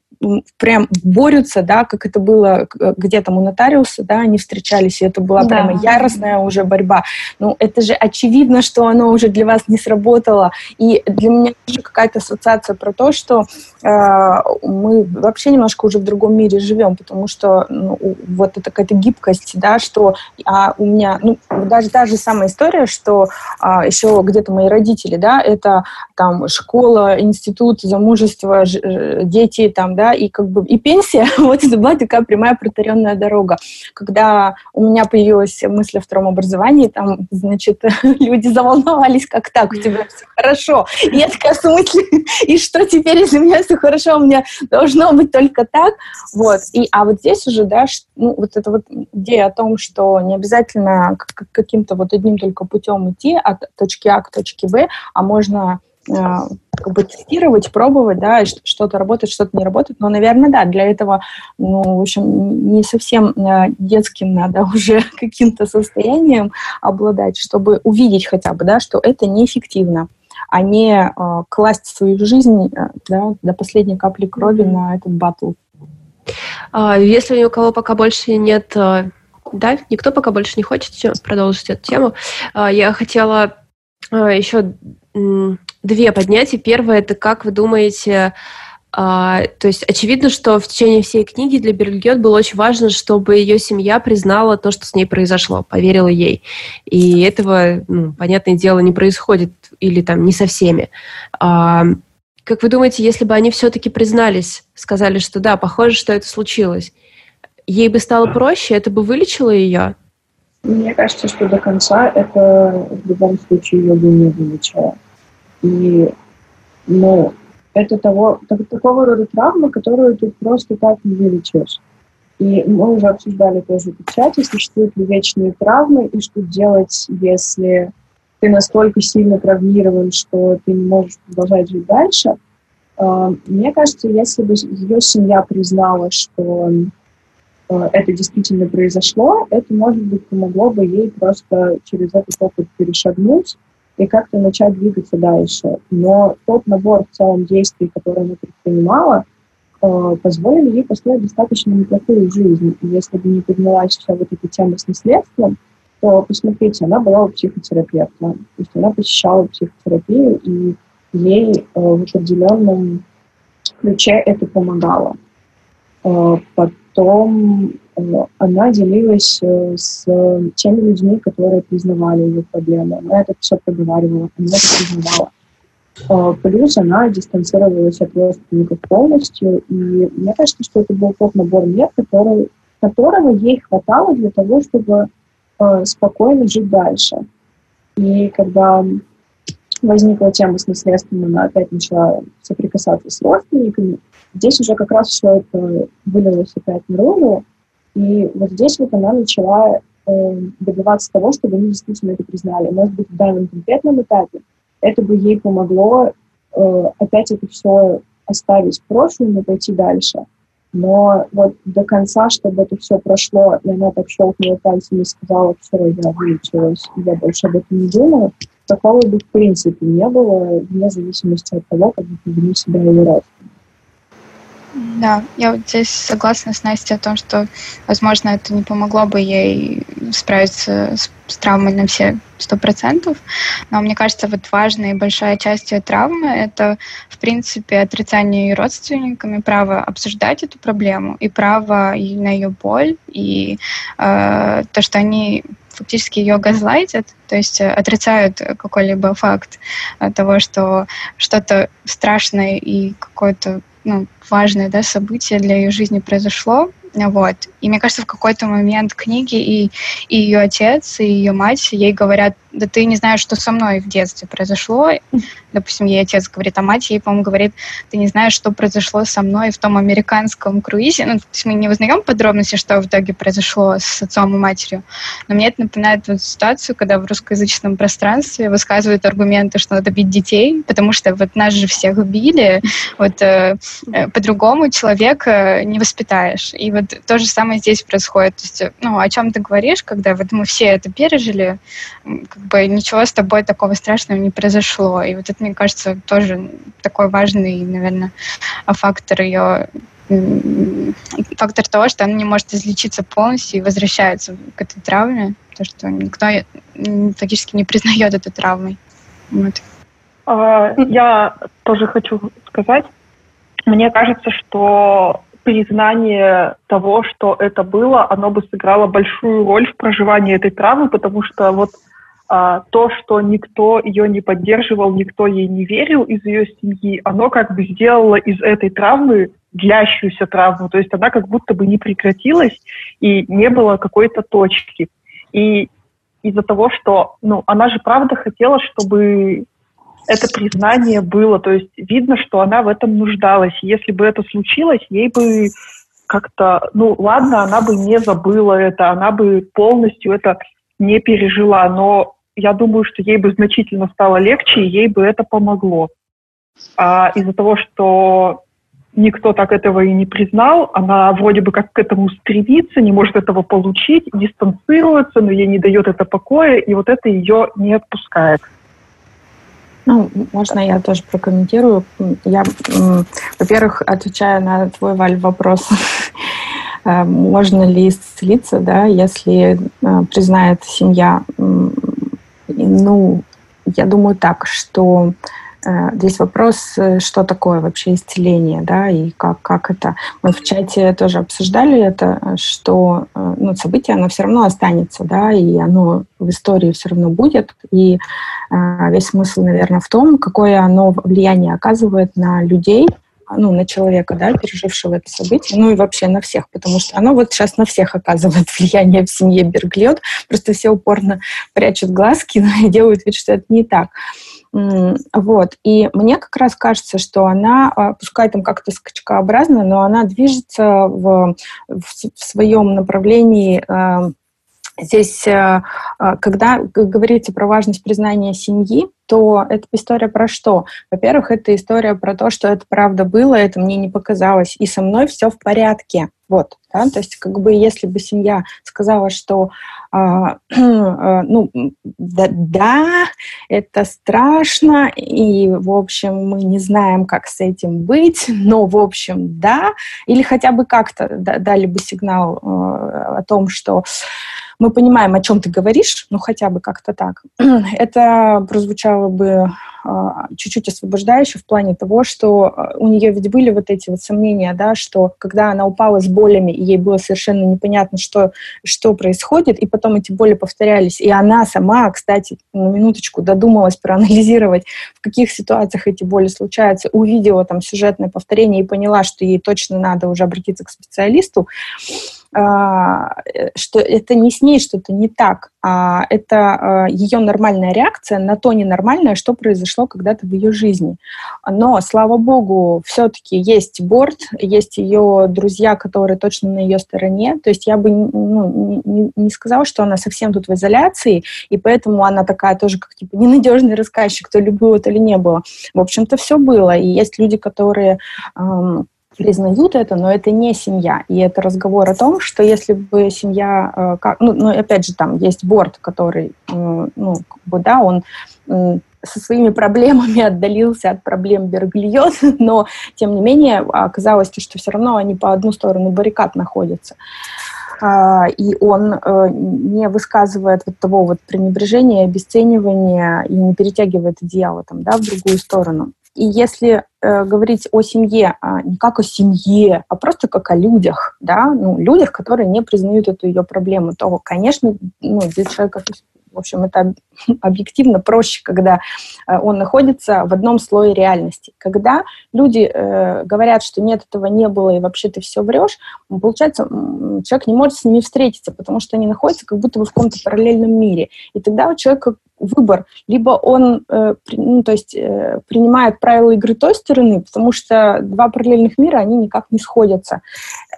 прям борются, да, как это было где там у нотариуса, да, они встречались, и это была да. прямо яростная уже борьба. Ну, это же очевидно, что оно уже для вас не сработало. И для меня тоже какая-то ассоциация про то, что э, мы вообще немножко уже в другом мире живем, потому что ну, вот это какая-то гибкость, да, что а у меня, ну, даже даже самая история, что а, еще где-то мои родители, да, это там школа, институт, замужество, ж, дети там, да, и как бы и пенсия, вот это была такая прямая протаренная дорога. Когда у меня появилась мысль о втором образовании, там, значит, люди заволновались, как так, у тебя все хорошо. И я такая, в смысле, и что теперь, если у меня все хорошо, у меня должно быть только так? Вот. И, а вот здесь уже, да, ну, вот эта вот идея о том, что не обязательно каким-то вот одним только путем идти от точки А к точке Б, а можно как бы тестировать, пробовать, да, что-то работает, что-то не работает. Но, наверное, да, для этого, ну, в общем, не совсем а, детским надо уже каким-то состоянием обладать, чтобы увидеть хотя бы, да, что это неэффективно а не э, класть свою жизнь да, до последней капли крови на этот батл. Если ни у кого пока больше нет, да, никто пока больше не хочет продолжить эту тему, я хотела еще две поднятия. Первое, это как вы думаете, а, то есть очевидно, что в течение всей книги для Бергет было очень важно, чтобы ее семья признала то, что с ней произошло, поверила ей. И этого, ну, понятное дело, не происходит или там не со всеми. А, как вы думаете, если бы они все-таки признались, сказали, что да, похоже, что это случилось, ей бы стало проще, это бы вылечило ее? Мне кажется, что до конца это в любом случае бы не вылечило. И, ну, это того, так, такого рода травма, которую ты просто так не вылечишь. И мы уже обсуждали тоже в чате, существуют ли вечные травмы, и что делать, если ты настолько сильно травмирован, что ты не можешь продолжать жить дальше. А, мне кажется, если бы ее семья признала, что это действительно произошло, это, может быть, помогло бы ей просто через этот опыт перешагнуть и как-то начать двигаться дальше. Но тот набор в целом действий, который она предпринимала, э, позволили ей построить достаточно неплохую жизнь. Если бы не поднялась вся вот эта тема с наследством, то, посмотрите, она была у психотерапевта. То есть она посещала психотерапию, и ей э, в определенном ключе это помогало. Э, потом она делилась э, с теми людьми, которые признавали ее проблемы. Она это все проговаривала, она это признавала. Э, плюс она дистанцировалась от родственников полностью, и мне кажется, что это был тот набор мер, который, которого ей хватало для того, чтобы э, спокойно жить дальше. И когда возникла тема с наследством, она опять начала соприкасаться с родственниками, здесь уже как раз все это вылилось опять наружу, и вот здесь вот она начала э, добиваться того, чтобы они действительно это признали. Может быть, в данном конкретном этапе это бы ей помогло э, опять это все оставить в прошлом и пойти дальше. Но вот до конца, чтобы это все прошло, и она так щелкнула пальцами и сказала, все, я выучилась, я больше об этом не думаю, такого бы в принципе не было, вне зависимости от того, как бы повели себя ее родственники. Да, я вот здесь согласна с Настей о том, что, возможно, это не помогло бы ей справиться с, с травмой на все сто процентов, но мне кажется, вот важная и большая часть ее травмы — это, в принципе, отрицание ее родственниками, право обсуждать эту проблему и право и на ее боль, и э, то, что они фактически ее газлайтят, то есть э, отрицают какой-либо факт э, того, что что-то страшное и какое-то ну, важное да, событие для ее жизни произошло, вот. И мне кажется, в какой-то момент книги и, и ее отец, и ее мать ей говорят, да ты не знаешь, что со мной в детстве произошло. Допустим, ей отец говорит, а мать ей, по-моему, говорит, ты не знаешь, что произошло со мной в том американском круизе. Ну, то есть мы не узнаем подробности, что в итоге произошло с отцом и матерью. Но мне это напоминает вот ситуацию, когда в русскоязычном пространстве высказывают аргументы, что надо бить детей, потому что вот нас же всех били, вот э, э, по-другому человека не воспитаешь. И вот то же самое здесь происходит. То есть, ну, о чем ты говоришь, когда вот мы все это пережили, как бы ничего с тобой такого страшного не произошло. И вот это, мне кажется, тоже такой важный, наверное, фактор ее фактор того, что она не может излечиться полностью и возвращается к этой травме, то, что никто фактически не признает эту травмой. Вот. А, я тоже хочу сказать, мне кажется, что признание того, что это было, оно бы сыграло большую роль в проживании этой травмы, потому что вот а, то, что никто ее не поддерживал, никто ей не верил из ее семьи, оно как бы сделало из этой травмы длящуюся травму, то есть она как будто бы не прекратилась и не было какой-то точки. И из-за того, что, ну, она же правда хотела, чтобы это признание было. То есть видно, что она в этом нуждалась. Если бы это случилось, ей бы как-то, ну ладно, она бы не забыла это, она бы полностью это не пережила, но я думаю, что ей бы значительно стало легче, и ей бы это помогло. А из-за того, что никто так этого и не признал, она вроде бы как к этому стремится, не может этого получить, дистанцируется, но ей не дает это покоя, и вот это ее не отпускает. Ну, можно я тоже прокомментирую. Я, во-первых, отвечаю на твой, Валь, вопрос, э, можно ли исцелиться, да, если э, признает семья. Ну, я думаю так, что здесь вопрос, э, что такое вообще исцеление, да, и как, как это. Мы в чате тоже обсуждали это, что э, ну, событие, оно все равно останется, да, и оно в истории все равно будет. И весь смысл, наверное, в том, какое оно влияние оказывает на людей, ну, на человека, да, пережившего это событие, ну и вообще на всех, потому что оно вот сейчас на всех оказывает влияние в семье Берглет, просто все упорно прячут глазки и делают вид, что это не так. Вот. И мне как раз кажется, что она, а, пускай там как-то скачкообразно, но она движется в, в, своем направлении а, Здесь, а, когда говорится про важность признания семьи, то это история про что? Во-первых, это история про то, что это правда было, это мне не показалось, и со мной все в порядке. Вот, да? то есть как бы если бы семья сказала, что ну, да, да, это страшно, и, в общем, мы не знаем, как с этим быть, но, в общем, да, или хотя бы как-то дали бы сигнал а, о том, что мы понимаем, о чем ты говоришь, ну хотя бы как-то так, это прозвучало бы а, чуть-чуть освобождающе в плане того, что а, у нее ведь были вот эти вот сомнения, да, что когда она упала с болями, и ей было совершенно непонятно, что, что происходит, и потом эти боли повторялись, и она сама, кстати, на минуточку додумалась проанализировать, в каких ситуациях эти боли случаются, увидела там сюжетное повторение и поняла, что ей точно надо уже обратиться к специалисту, что это не с ней что-то не так, а это ее нормальная реакция на то ненормальное, что произошло когда-то в ее жизни. Но, слава богу, все-таки есть борт, есть ее друзья, которые точно на ее стороне. То есть я бы ну, не, не сказала, что она совсем тут в изоляции, и поэтому она такая тоже как типа ненадежный рассказчик, то ли было, то не было. В общем-то, все было. И есть люди, которые эм, признают это, но это не семья. И это разговор о том, что если бы семья, э, как, ну, ну, опять же, там есть борт, который, э, ну, как бы, да, он э, со своими проблемами отдалился от проблем Бергильот, но, тем не менее, оказалось, что все равно они по одну сторону баррикад находятся. А, и он э, не высказывает вот того вот пренебрежения, обесценивания и не перетягивает одеяло там, да, в другую сторону. И если э, говорить о семье а не как о семье, а просто как о людях, да, ну, людях, которые не признают эту ее проблему, то, конечно, ну, здесь человек в общем, это объективно проще, когда э, он находится в одном слое реальности. Когда люди э, говорят, что нет, этого не было, и вообще ты все врешь, получается, человек не может с ними встретиться, потому что они находятся как будто бы в каком-то параллельном мире. И тогда у человека выбор. Либо он э, ну, то есть, принимает правила игры той стороны, потому что два параллельных мира, они никак не сходятся.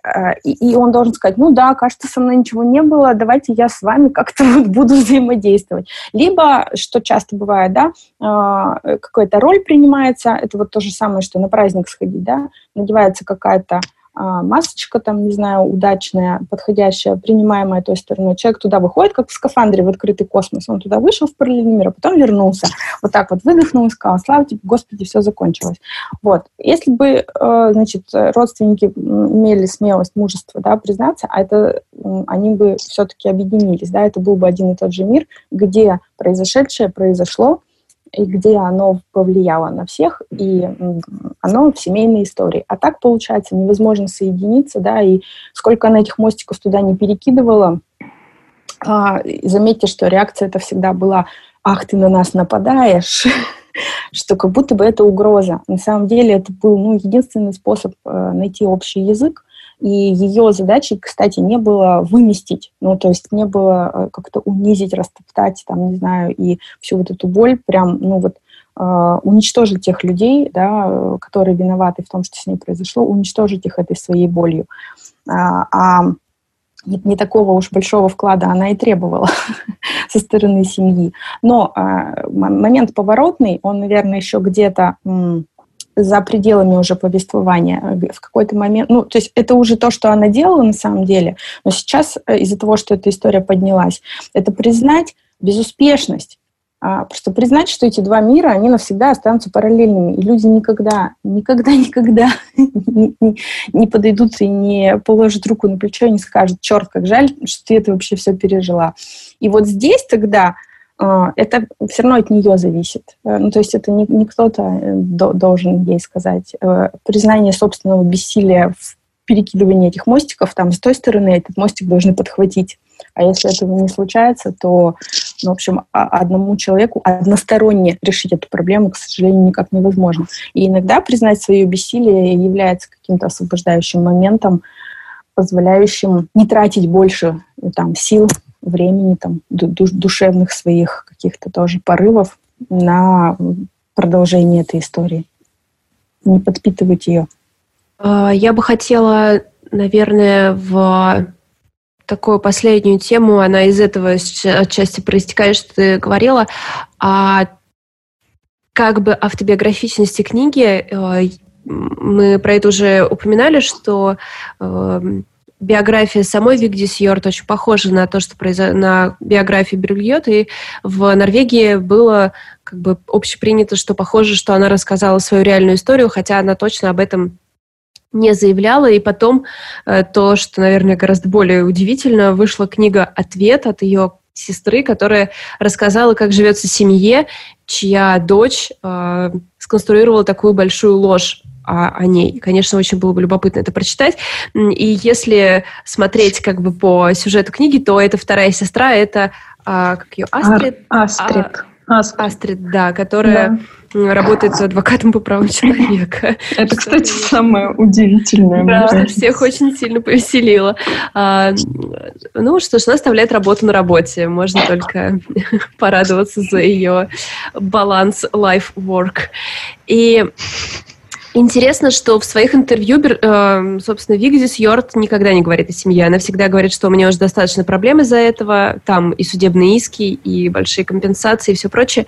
Э, и, он должен сказать, ну да, кажется, со мной ничего не было, давайте я с вами как-то вот буду взаимодействовать. Либо, что часто бывает, да, э, какая-то роль принимается, это вот то же самое, что на праздник сходить, да, надевается какая-то масочка там, не знаю, удачная, подходящая, принимаемая той стороной. Человек туда выходит, как в скафандре в открытый космос. Он туда вышел в параллельный мир, а потом вернулся. Вот так вот выдохнул и сказал, слава тебе, Господи, все закончилось. Вот. Если бы, э, значит, родственники имели смелость, мужество, да, признаться, а это они бы все-таки объединились, да, это был бы один и тот же мир, где произошедшее произошло, и где оно повлияло на всех, и оно в семейной истории. А так, получается, невозможно соединиться, да, и сколько она этих мостиков туда не перекидывала, а, заметьте, что реакция это всегда была «Ах, ты на нас нападаешь!» что как будто бы это угроза. На самом деле это был ну, единственный способ э, найти общий язык, и ее задачей, кстати, не было выместить, ну, то есть не было э, как-то унизить, растоптать, там, не знаю, и всю вот эту боль прям, ну, вот, Uh, уничтожить тех людей, да, которые виноваты в том, что с ней произошло, уничтожить их этой своей болью. Uh, а не, не такого уж большого вклада она и требовала со стороны семьи. Но uh, момент поворотный, он, наверное, еще где-то за пределами уже повествования в какой-то момент. Ну, то есть это уже то, что она делала на самом деле, но сейчас э, из-за того, что эта история поднялась, это признать безуспешность. А, просто признать, что эти два мира, они навсегда останутся параллельными, и люди никогда, никогда, никогда не, подойдут и не положат руку на плечо и не скажут, черт, как жаль, что ты это вообще все пережила. И вот здесь тогда это все равно от нее зависит. Э, ну, то есть это не, не кто-то э, должен ей сказать. Э, признание собственного бессилия в перекидывании этих мостиков, там, с той стороны этот мостик должны подхватить. А если этого не случается, то, ну, в общем, одному человеку односторонне решить эту проблему, к сожалению, никак невозможно. И иногда признать свое бессилие является каким-то освобождающим моментом, позволяющим не тратить больше там, сил времени, там, душевных своих каких-то тоже порывов на продолжение этой истории. Не подпитывать ее. А, я бы хотела, наверное, в такую последнюю тему, она из этого отчасти проистекает, что ты говорила, а как бы автобиографичности книги, э, мы про это уже упоминали, что эм, биография самой Вигди Сьорт очень похожа на то, что произошло на биографии Брюльот, и в Норвегии было как бы общепринято, что похоже, что она рассказала свою реальную историю, хотя она точно об этом не заявляла. И потом э, то, что, наверное, гораздо более удивительно, вышла книга «Ответ» от ее сестры, которая рассказала, как живется семье, чья дочь э, сконструировала такую большую ложь о, о ней. Конечно, очень было бы любопытно это прочитать. И если смотреть как бы по сюжету книги, то это вторая сестра, это а, как ее Астрид. Ар, Астрид. А, Астрид. Астрид, да, которая работает адвокатом по правам человека. Это, кстати, самое удивительное. Да, что всех очень сильно повеселило. А, ну что ж, она оставляет работу на работе. Можно только порадоваться за ее баланс life-work. И Интересно, что в своих интервью, э, собственно, Вигзис Йорт никогда не говорит о семье. Она всегда говорит, что у меня уже достаточно проблем из-за этого. Там и судебные иски, и большие компенсации, и все прочее.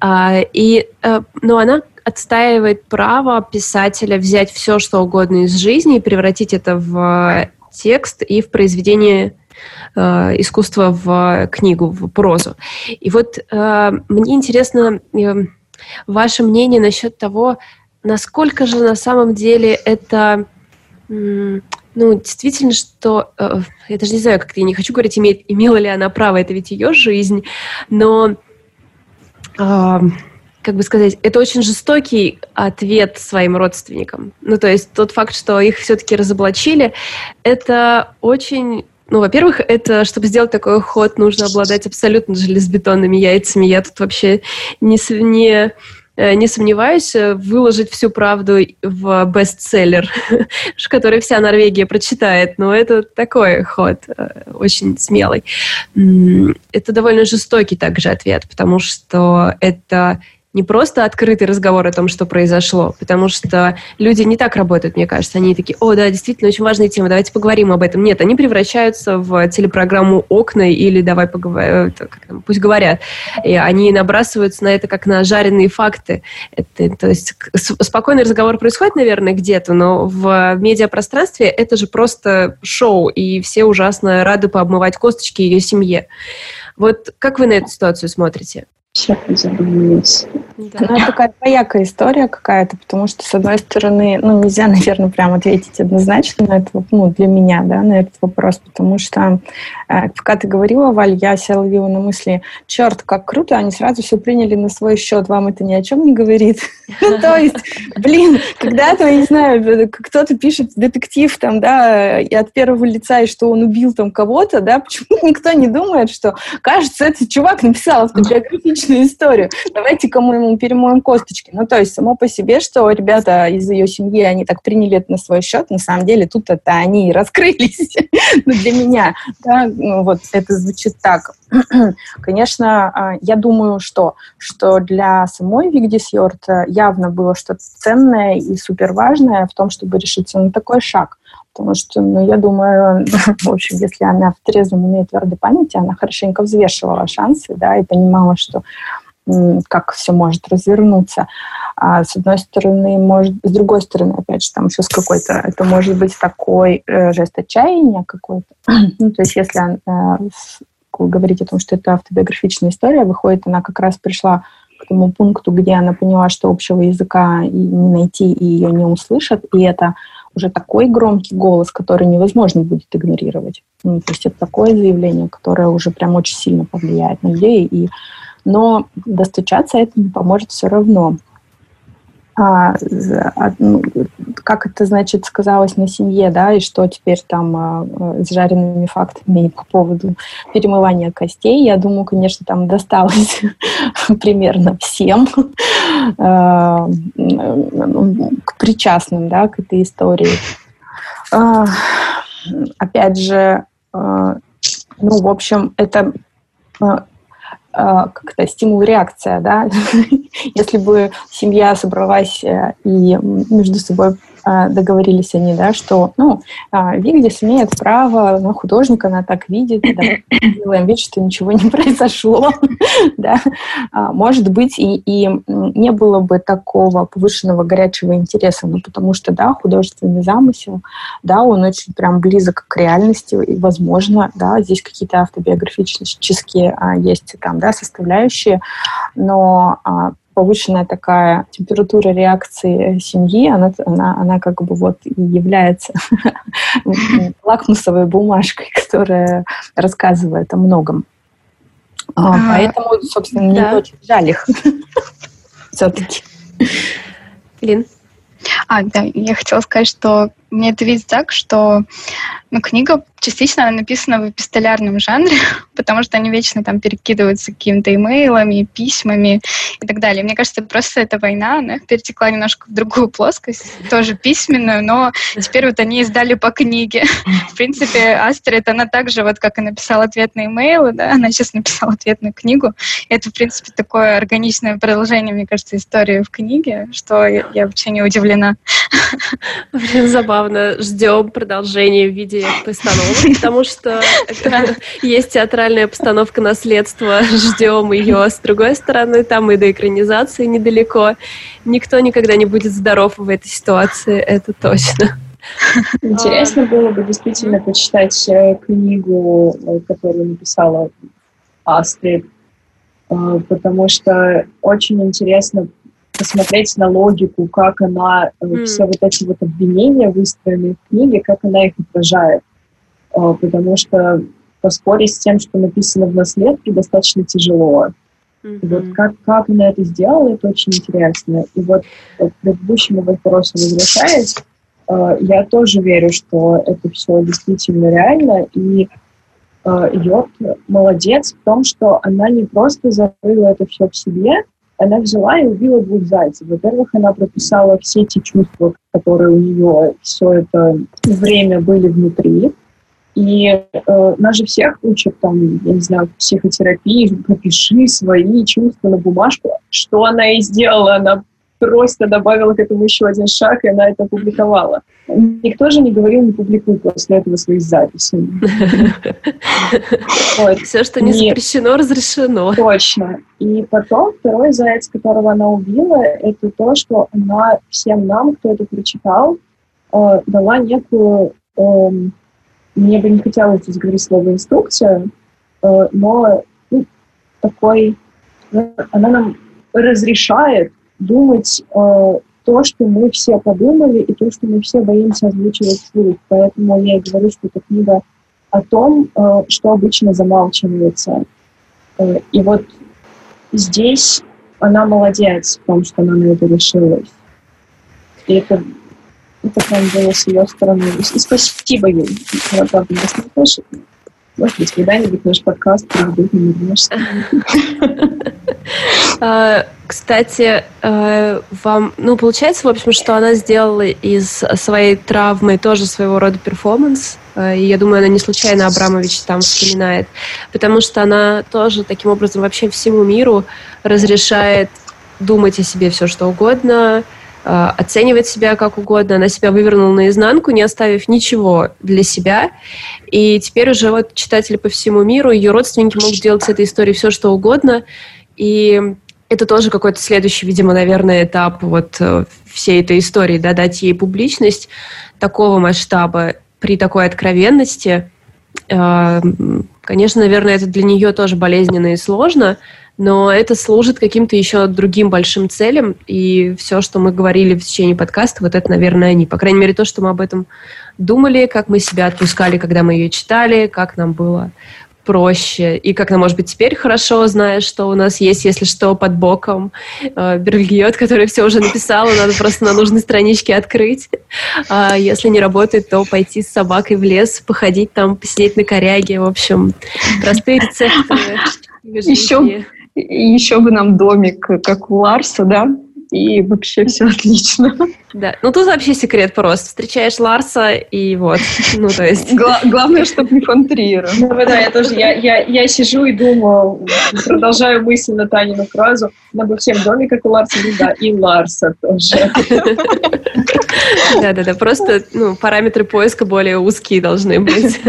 А, и, э, но она отстаивает право писателя взять все, что угодно из жизни и превратить это в текст и в произведение э, искусства в книгу, в прозу. И вот мне интересно ваше мнение насчет того, насколько же на самом деле это ну, действительно, что... Э, я даже не знаю, как я не хочу говорить, иметь, имела ли она право, это ведь ее жизнь, но, э, как бы сказать, это очень жестокий ответ своим родственникам. Ну, то есть тот факт, что их все-таки разоблачили, это очень ну, во-первых, это, чтобы сделать такой ход, нужно обладать абсолютно железобетонными яйцами. Я тут вообще не, не не сомневаюсь, э, выложить всю правду в бестселлер, который вся Норвегия прочитает. Но это такой ход, э, очень смелый. Это довольно жестокий также ответ, потому что это не просто открытый разговор о том, что произошло, потому что люди не так работают, мне кажется. Они такие, о, да, действительно, очень важная тема, давайте поговорим об этом. Нет, они превращаются в телепрограмму «Окна» или «Давай поговорим», э, пусть говорят. И они набрасываются на это как на жареные факты. Это, то есть спокойный разговор происходит, наверное, где-то, но в медиапространстве это же просто шоу, и все ужасно рады пообмывать косточки ее семье. Вот как вы на эту ситуацию смотрите? Все задумались. Да. Ну, это такая двоякая история какая-то, потому что, с одной стороны, ну, нельзя, наверное, прямо ответить однозначно на этот, ну, для меня, да, на этот вопрос, потому что, э, пока ты говорила, Валь, я себя ловила на мысли, черт, как круто, они сразу все приняли на свой счет, вам это ни о чем не говорит. Ну, то есть, блин, когда-то, я не знаю, кто-то пишет детектив там, да, и от первого лица, и что он убил там кого-то, да, почему никто не думает, что, кажется, этот чувак написал автобиографичную историю, давайте кому ему перемоем косточки. Ну, то есть само по себе, что ребята из ее семьи, они так приняли это на свой счет, на самом деле тут это они и раскрылись. ну, для меня, да, ну, вот это звучит так. Конечно, а, я думаю, что, что для самой Вигдис Йорт явно было что-то ценное и супер важное в том, чтобы решиться на такой шаг. Потому что, ну, я думаю, в общем, если она в трезвом уме и твердой памяти, она хорошенько взвешивала шансы, да, и понимала, что как все может развернуться. А с одной стороны, может, с другой стороны, опять же, там еще с какой-то, это может быть такой э, жест отчаяния какой-то. ну, то есть, если э, говорить о том, что это автобиографичная история, выходит, она как раз пришла к тому пункту, где она поняла, что общего языка не найти, и ее не услышат, и это уже такой громкий голос, который невозможно будет игнорировать. Ну, то есть это такое заявление, которое уже прям очень сильно повлияет на людей, и но достучаться это не поможет все равно. А, ну, как это, значит, сказалось на семье, да, и что теперь там а, с жареными фактами по поводу перемывания костей, я думаю, конечно, там досталось примерно всем а, к причастным, да, к этой истории. А, опять же, а, ну, в общем, это как-то стимул-реакция, да. Если бы семья собралась э, и между собой договорились они, да, что, ну, а, Вигдис имеет право, ну, художник, она так видит, да, делаем вид, что ничего не произошло, да, а, может быть, и, и не было бы такого повышенного горячего интереса, ну, потому что, да, художественный замысел, да, он очень прям близок к реальности, и, возможно, да, здесь какие-то автобиографические а, есть там, да, составляющие, но повышенная такая температура реакции семьи, она, она, она как бы вот и является лакмусовой бумажкой, которая рассказывает о многом. А, поэтому, собственно, да. очень жаль их все-таки. Лин? А, да, я хотела сказать, что мне это видится так, что ну, книга частично она написана в эпистолярном жанре, потому что они вечно там перекидываются какими-то имейлами, письмами и так далее. Мне кажется, просто эта война, она перетекла немножко в другую плоскость, тоже письменную, но теперь вот они издали по книге. В принципе, Астрид, она также, вот как и написала ответ на имейлы, да, она сейчас написала ответную книгу. Это, в принципе, такое органичное продолжение, мне кажется, истории в книге, что я, я вообще не удивлена. Блин, забавно. Ждем продолжения в виде постановок, потому что есть театральная постановка наследства. Ждем ее с другой стороны. Там и до экранизации недалеко. Никто никогда не будет здоров в этой ситуации, это точно. Интересно было бы действительно почитать э, книгу, э, которую написала Астрид, э, потому что очень интересно посмотреть на логику, как она, mm. все вот эти вот обвинения, выстроенные в книге, как она их отражает. Потому что поспорить с тем, что написано в наследке, достаточно тяжело. Mm-hmm. Вот как, как она это сделала, это очень интересно. И вот к предыдущему вопросу возвращаясь, Э, я тоже верю, что это все действительно реально, и э, Йорк молодец в том, что она не просто закрыла это все в себе, она взяла и убила двух зайцев. Во-первых, она прописала все эти чувства, которые у нее все это время были внутри. И э, нас же всех учат, там, я не знаю, психотерапии, пропиши свои чувства на бумажку. Что она и сделала? Она просто добавила к этому еще один шаг, и она это опубликовала. Никто же не говорил, не публикуй после этого своих записей. Все, что не запрещено, разрешено. Точно. И потом второй заяц, которого она убила, это то, что она всем нам, кто это прочитал, э, дала некую... Эм, мне бы не хотелось здесь говорить слово «инструкция», э, но ну, такой... Она нам разрешает думать э, то, что мы все подумали, и то, что мы все боимся озвучивать вслух. Поэтому я и говорю, что это книга о том, э, что обычно замалчивается. Э, и вот здесь она молодец в том, что она на это решилась. И это, это прям было с ее стороны. И спасибо ей. Она, правда, нас не слышит. Может быть, когда-нибудь наш подкаст приведут на а, Кстати, э, вам, ну, получается, в общем, что она сделала из своей травмы тоже своего рода перформанс, э, и я думаю, она не случайно Абрамович там вспоминает, потому что она тоже таким образом вообще всему миру разрешает думать о себе все, что угодно, оценивать себя как угодно. Она себя вывернула наизнанку, не оставив ничего для себя. И теперь уже вот читатели по всему миру, ее родственники могут делать с этой историей все, что угодно. И это тоже какой-то следующий, видимо, наверное, этап вот э, всей этой истории, да, дать ей публичность такого масштаба при такой откровенности. Э, конечно, наверное, это для нее тоже болезненно и сложно, но это служит каким-то еще другим большим целям, и все, что мы говорили в течение подкаста, вот это, наверное, они. По крайней мере, то, что мы об этом думали, как мы себя отпускали, когда мы ее читали, как нам было проще. И как нам, может быть, теперь хорошо, зная, что у нас есть, если что, под боком э, Бергиот, который все уже написала, надо просто на нужной страничке открыть. А если не работает, то пойти с собакой в лес, походить там, посидеть на коряге. В общем, простые рецепты. Еще, еще бы нам домик, как у Ларса, да? и вообще все отлично. Да, ну тут вообще секрет просто. Встречаешь Ларса и вот, ну то есть... Гла- главное, чтобы не фон Триера. Ну да, я тоже, я, я, я сижу и думаю, продолжаю мысль на Танину фразу, надо всем доме, как у Ларса, ну да, и Ларса тоже. Да-да-да, просто ну, параметры поиска более узкие должны быть.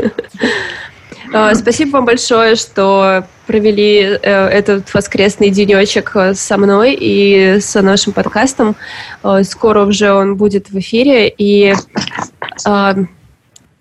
А, спасибо вам большое, что провели э, этот воскресный денечек э, со мной и с нашим подкастом. Э, скоро уже он будет в эфире. И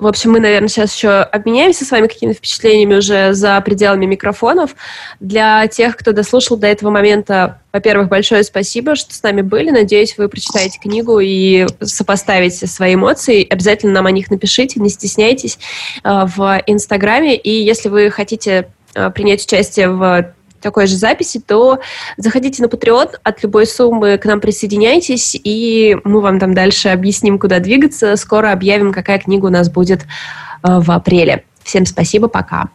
в общем, мы, наверное, сейчас еще обменяемся с вами какими-то впечатлениями уже за пределами микрофонов. Для тех, кто дослушал до этого момента, во-первых, большое спасибо, что с нами были. Надеюсь, вы прочитаете книгу и сопоставите свои эмоции. Обязательно нам о них напишите, не стесняйтесь э, в Инстаграме. И если вы хотите э, принять участие в такой же записи, то заходите на Patreon, от любой суммы к нам присоединяйтесь, и мы вам там дальше объясним, куда двигаться. Скоро объявим, какая книга у нас будет э, в апреле. Всем спасибо, пока.